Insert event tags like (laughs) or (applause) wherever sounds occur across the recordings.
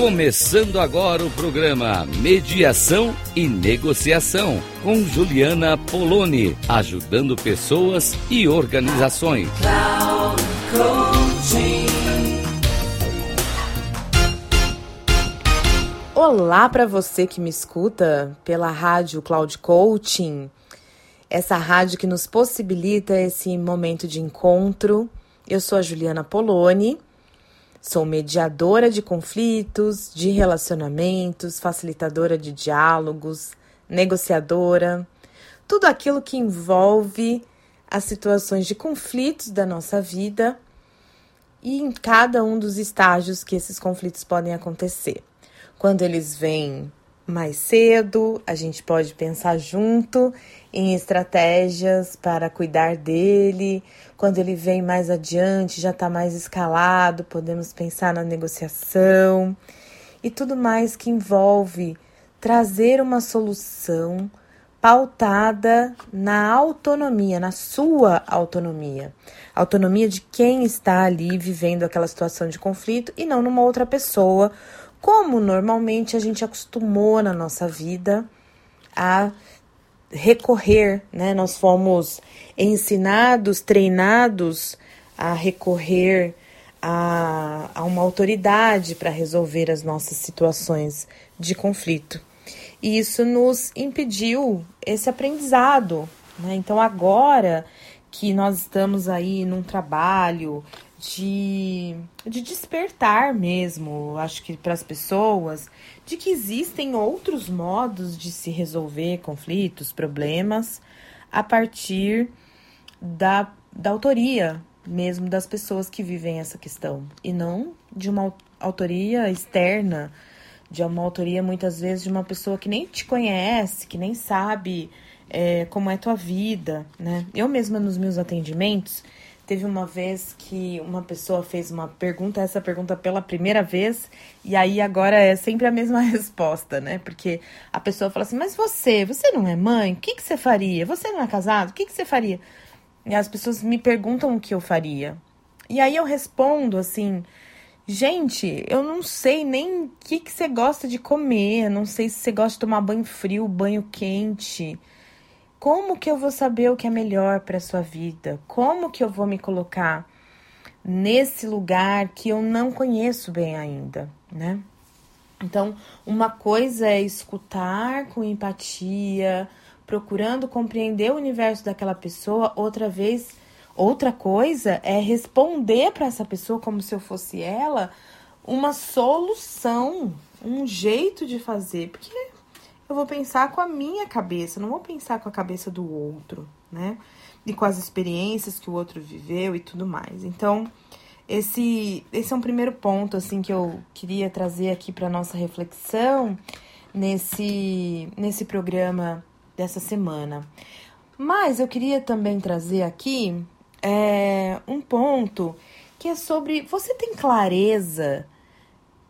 Começando agora o programa Mediação e Negociação com Juliana Poloni, ajudando pessoas e organizações. Olá para você que me escuta pela rádio Cloud Coaching, essa rádio que nos possibilita esse momento de encontro. Eu sou a Juliana Poloni Sou mediadora de conflitos, de relacionamentos, facilitadora de diálogos, negociadora, tudo aquilo que envolve as situações de conflitos da nossa vida e em cada um dos estágios que esses conflitos podem acontecer. Quando eles vêm mais cedo, a gente pode pensar junto em estratégias para cuidar dele. Quando ele vem mais adiante, já está mais escalado, podemos pensar na negociação e tudo mais que envolve trazer uma solução pautada na autonomia, na sua autonomia. Autonomia de quem está ali vivendo aquela situação de conflito e não numa outra pessoa como normalmente a gente acostumou na nossa vida a recorrer, né? Nós fomos ensinados, treinados a recorrer a, a uma autoridade para resolver as nossas situações de conflito. E isso nos impediu esse aprendizado. Né? Então, agora que nós estamos aí num trabalho de, de despertar mesmo, acho que para as pessoas, de que existem outros modos de se resolver conflitos, problemas, a partir da, da autoria mesmo das pessoas que vivem essa questão, e não de uma autoria externa, de uma autoria muitas vezes de uma pessoa que nem te conhece, que nem sabe é, como é tua vida, né? Eu mesma nos meus atendimentos Teve uma vez que uma pessoa fez uma pergunta, essa pergunta pela primeira vez, e aí agora é sempre a mesma (laughs) resposta, né? Porque a pessoa fala assim: Mas você, você não é mãe? O que, que você faria? Você não é casado? O que, que você faria? E as pessoas me perguntam o que eu faria. E aí eu respondo assim: Gente, eu não sei nem o que, que você gosta de comer, não sei se você gosta de tomar banho frio, banho quente. Como que eu vou saber o que é melhor para sua vida? Como que eu vou me colocar nesse lugar que eu não conheço bem ainda, né? Então, uma coisa é escutar com empatia, procurando compreender o universo daquela pessoa, outra vez, outra coisa é responder para essa pessoa como se eu fosse ela, uma solução, um jeito de fazer, porque eu vou pensar com a minha cabeça, não vou pensar com a cabeça do outro, né? E com as experiências que o outro viveu e tudo mais. Então, esse, esse é um primeiro ponto, assim, que eu queria trazer aqui para nossa reflexão nesse, nesse programa dessa semana. Mas eu queria também trazer aqui é, um ponto que é sobre você tem clareza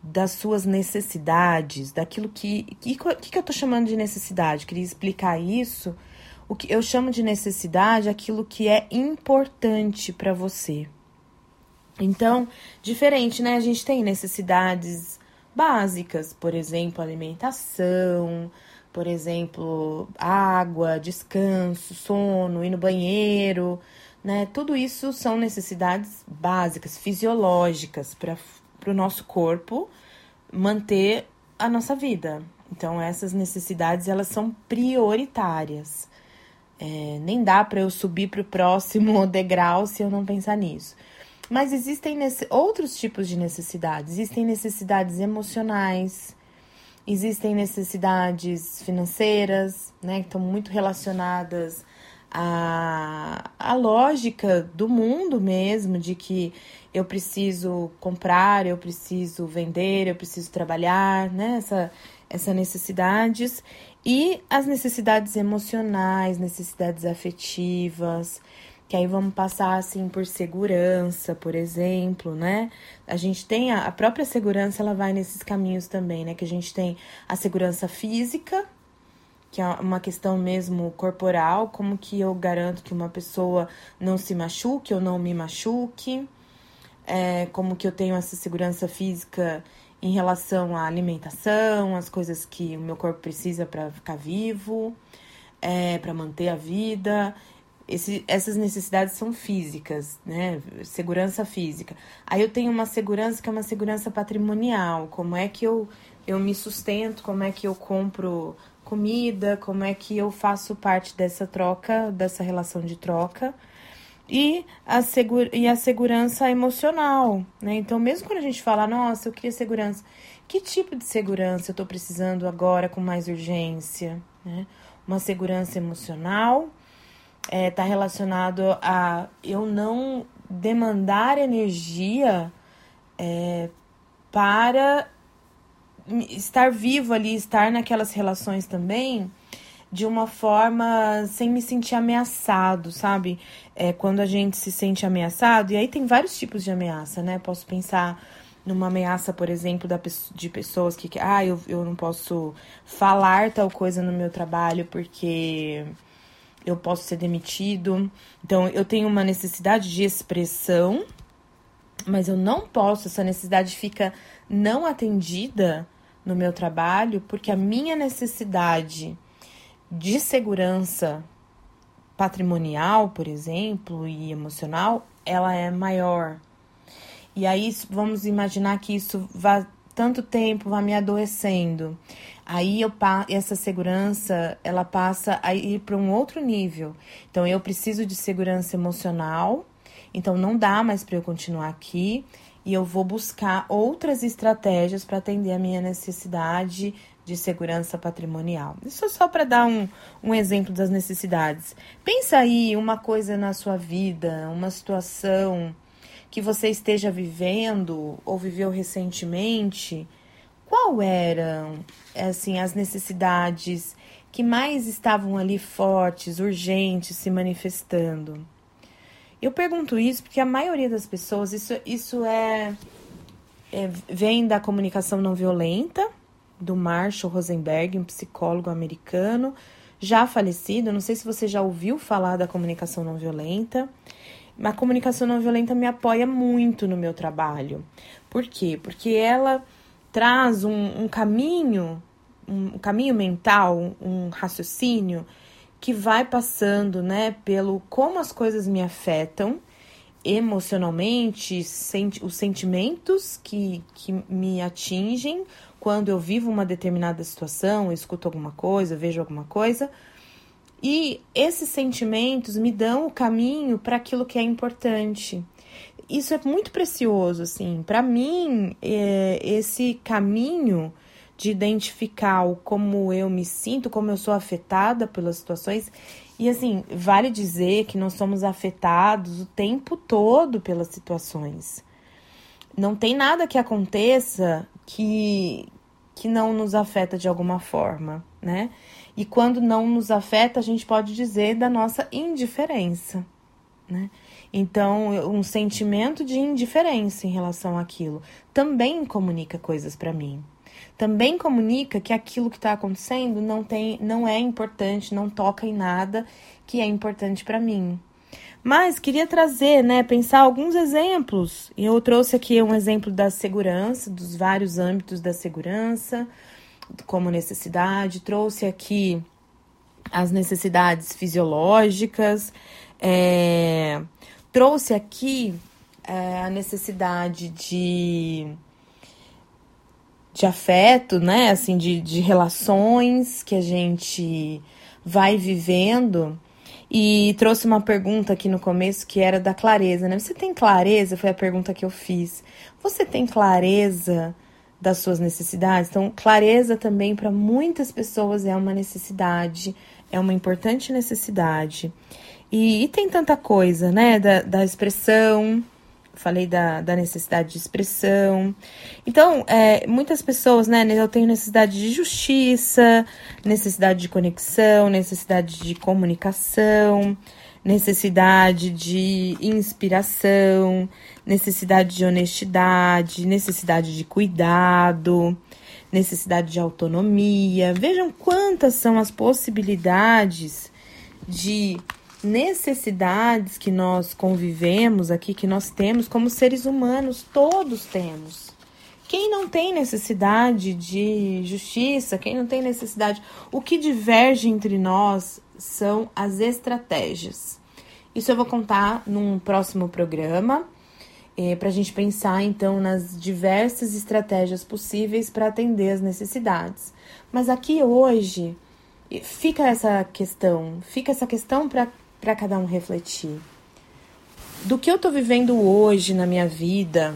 das suas necessidades, daquilo que. O que, que, eu tô chamando de necessidade? Queria explicar isso. O que eu chamo de necessidade é aquilo que é importante para você. Então, diferente, né? A gente tem necessidades básicas, por exemplo, alimentação, por exemplo, água, descanso, sono, ir no banheiro, né? Tudo isso são necessidades básicas, fisiológicas para o nosso corpo manter a nossa vida. Então essas necessidades elas são prioritárias. É, nem dá para eu subir para o próximo (laughs) degrau se eu não pensar nisso. Mas existem outros tipos de necessidades. Existem necessidades emocionais, existem necessidades financeiras, né, que estão muito relacionadas à, à lógica do mundo mesmo, de que eu preciso comprar, eu preciso vender, eu preciso trabalhar, né? Essa, essa necessidades e as necessidades emocionais, necessidades afetivas, que aí vamos passar assim por segurança, por exemplo, né? A gente tem a, a própria segurança, ela vai nesses caminhos também, né? Que a gente tem a segurança física, que é uma questão mesmo corporal, como que eu garanto que uma pessoa não se machuque ou não me machuque é, como que eu tenho essa segurança física em relação à alimentação, as coisas que o meu corpo precisa para ficar vivo, é, para manter a vida. Esse, essas necessidades são físicas, né? Segurança física. Aí eu tenho uma segurança que é uma segurança patrimonial. Como é que eu, eu me sustento, como é que eu compro comida, como é que eu faço parte dessa troca, dessa relação de troca. E a, segura, e a segurança emocional, né? Então, mesmo quando a gente fala, nossa, eu queria segurança, que tipo de segurança eu estou precisando agora com mais urgência? Né? Uma segurança emocional está é, tá relacionado a eu não demandar energia é, para estar vivo ali, estar naquelas relações também de uma forma sem me sentir ameaçado, sabe? É, quando a gente se sente ameaçado, e aí tem vários tipos de ameaça, né? Posso pensar numa ameaça, por exemplo, da, de pessoas que, ah, eu, eu não posso falar tal coisa no meu trabalho porque eu posso ser demitido. Então, eu tenho uma necessidade de expressão, mas eu não posso, essa necessidade fica não atendida no meu trabalho, porque a minha necessidade de segurança patrimonial, por exemplo, e emocional, ela é maior. E aí vamos imaginar que isso vá tanto tempo vai me adoecendo. Aí eu essa segurança, ela passa a ir para um outro nível. Então eu preciso de segurança emocional. Então não dá mais para eu continuar aqui e eu vou buscar outras estratégias para atender a minha necessidade de segurança patrimonial. Isso é só para dar um, um exemplo das necessidades. Pensa aí uma coisa na sua vida, uma situação que você esteja vivendo ou viveu recentemente. Qual eram assim as necessidades que mais estavam ali fortes, urgentes, se manifestando? Eu pergunto isso porque a maioria das pessoas, isso, isso é, é vem da comunicação não violenta, do Marshall Rosenberg, um psicólogo americano, já falecido. Não sei se você já ouviu falar da comunicação não violenta. A comunicação não violenta me apoia muito no meu trabalho. Por quê? Porque ela traz um, um caminho, um caminho mental, um raciocínio que vai passando, né, pelo como as coisas me afetam emocionalmente, senti os sentimentos que, que me atingem quando eu vivo uma determinada situação, escuto alguma coisa, vejo alguma coisa. E esses sentimentos me dão o caminho para aquilo que é importante. Isso é muito precioso, assim. Para mim, é, esse caminho de identificar como eu me sinto, como eu sou afetada pelas situações. E assim, vale dizer que nós somos afetados o tempo todo pelas situações. Não tem nada que aconteça que que não nos afeta de alguma forma, né? E quando não nos afeta, a gente pode dizer da nossa indiferença, né? Então, um sentimento de indiferença em relação àquilo também comunica coisas para mim também comunica que aquilo que está acontecendo não tem, não é importante, não toca em nada que é importante para mim. Mas queria trazer, né, pensar alguns exemplos. Eu trouxe aqui um exemplo da segurança, dos vários âmbitos da segurança, como necessidade. Trouxe aqui as necessidades fisiológicas. É, trouxe aqui é, a necessidade de de afeto, né? Assim, de, de relações que a gente vai vivendo. E trouxe uma pergunta aqui no começo que era da clareza, né? Você tem clareza? Foi a pergunta que eu fiz. Você tem clareza das suas necessidades? Então, clareza também para muitas pessoas é uma necessidade, é uma importante necessidade. E, e tem tanta coisa, né? Da, da expressão, falei da, da necessidade de expressão. Então, é, muitas pessoas, né, eu tenho necessidade de justiça, necessidade de conexão, necessidade de comunicação, necessidade de inspiração, necessidade de honestidade, necessidade de cuidado, necessidade de autonomia. Vejam quantas são as possibilidades de necessidades que nós convivemos aqui, que nós temos como seres humanos, todos temos, Quem não tem necessidade de justiça, quem não tem necessidade. O que diverge entre nós são as estratégias. Isso eu vou contar num próximo programa, é, para a gente pensar então nas diversas estratégias possíveis para atender as necessidades. Mas aqui hoje fica essa questão, fica essa questão para cada um refletir. Do que eu estou vivendo hoje na minha vida,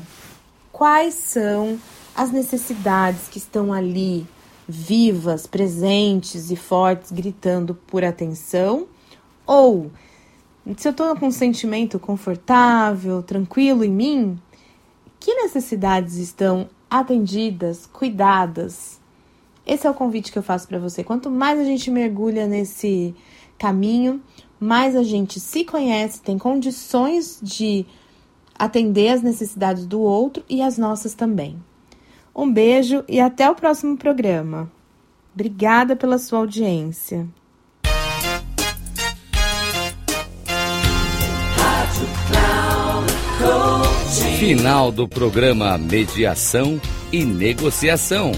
quais são as necessidades que estão ali, vivas, presentes e fortes, gritando por atenção? Ou, se eu estou com um sentimento confortável, tranquilo em mim, que necessidades estão atendidas, cuidadas? Esse é o convite que eu faço para você. Quanto mais a gente mergulha nesse caminho, mais a gente se conhece, tem condições de atender as necessidades do outro e as nossas também. Um beijo e até o próximo programa. Obrigada pela sua audiência. Final do programa Mediação e Negociação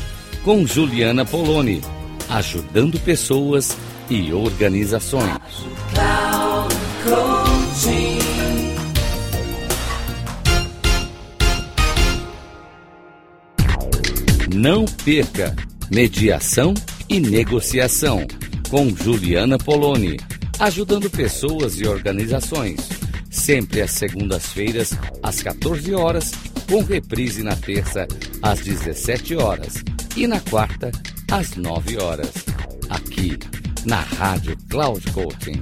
com Juliana Poloni, ajudando pessoas e organizações. Não perca Mediação e Negociação com Juliana Poloni, ajudando pessoas e organizações. Sempre às segundas-feiras, às 14 horas, com reprise na terça, às 17 horas e na quarta, às 9 horas. Aqui, na Rádio Cloud Coaching.